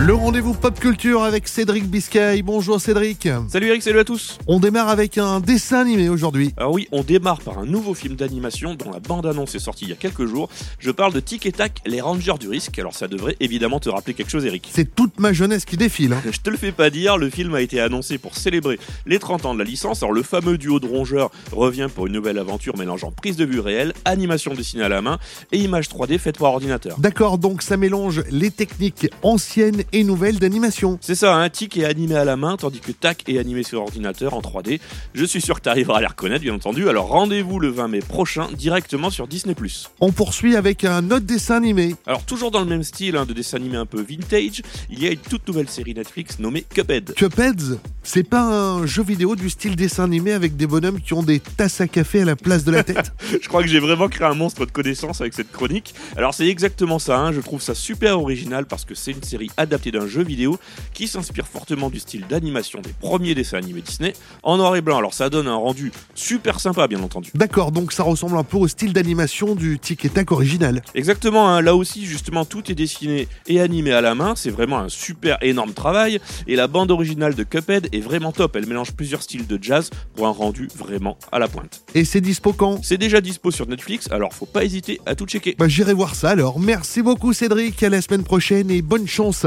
Le rendez-vous pop culture avec Cédric Biscay. Bonjour Cédric. Salut Eric, salut à tous. On démarre avec un dessin animé aujourd'hui. Alors oui, on démarre par un nouveau film d'animation dont la bande-annonce est sortie il y a quelques jours. Je parle de Tic et Tac, les Rangers du risque. Alors ça devrait évidemment te rappeler quelque chose Eric. C'est toute ma jeunesse qui défile. hein. Je te le fais pas dire, le film a été annoncé pour célébrer les 30 ans de la licence. Alors le fameux duo de rongeurs revient pour une nouvelle aventure mélangeant prise de vue réelle, animation dessinée à la main et images 3D faites par ordinateur. D'accord, donc ça mélange les techniques anciennes et nouvelles d'animation. C'est ça, un tic est animé à la main, tandis que tac est animé sur ordinateur en 3D. Je suis sûr que tu arriveras à les reconnaître, bien entendu. Alors rendez-vous le 20 mai prochain, directement sur Disney+. On poursuit avec un autre dessin animé. Alors toujours dans le même style hein, de dessin animé un peu vintage, il y a une toute nouvelle série Netflix nommée Cuphead. Cupheads, c'est pas un jeu vidéo du style dessin animé avec des bonhommes qui ont des tasses à café à la place de la tête. Je crois que j'ai vraiment créé un monstre de connaissances avec cette chronique. Alors c'est exactement ça, hein, je trouve ça super original parce que c'est une série adaptée d'un jeu vidéo qui s'inspire fortement du style d'animation des premiers dessins animés Disney en noir et blanc. Alors ça donne un rendu super sympa bien entendu. D'accord, donc ça ressemble un peu au style d'animation du Tic et Tac original. Exactement, hein, là aussi justement tout est dessiné et animé à la main, c'est vraiment un super énorme travail et la bande originale de Cuphead est vraiment top, elle mélange plusieurs styles de jazz pour un rendu vraiment à la pointe. Et c'est dispo quand? C'est déjà dispo sur Netflix, alors faut pas hésiter à tout checker. Bah, J'irai voir ça alors. Merci beaucoup Cédric, à la semaine prochaine et bonne chance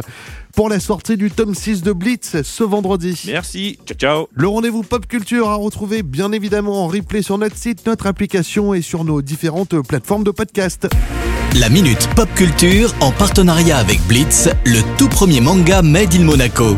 pour la sortie du tome 6 de Blitz ce vendredi. Merci, ciao ciao Le rendez-vous pop culture à retrouver bien évidemment en replay sur notre site, notre application et sur nos différentes plateformes de podcast. La Minute Pop Culture en partenariat avec Blitz, le tout premier manga Made in Monaco.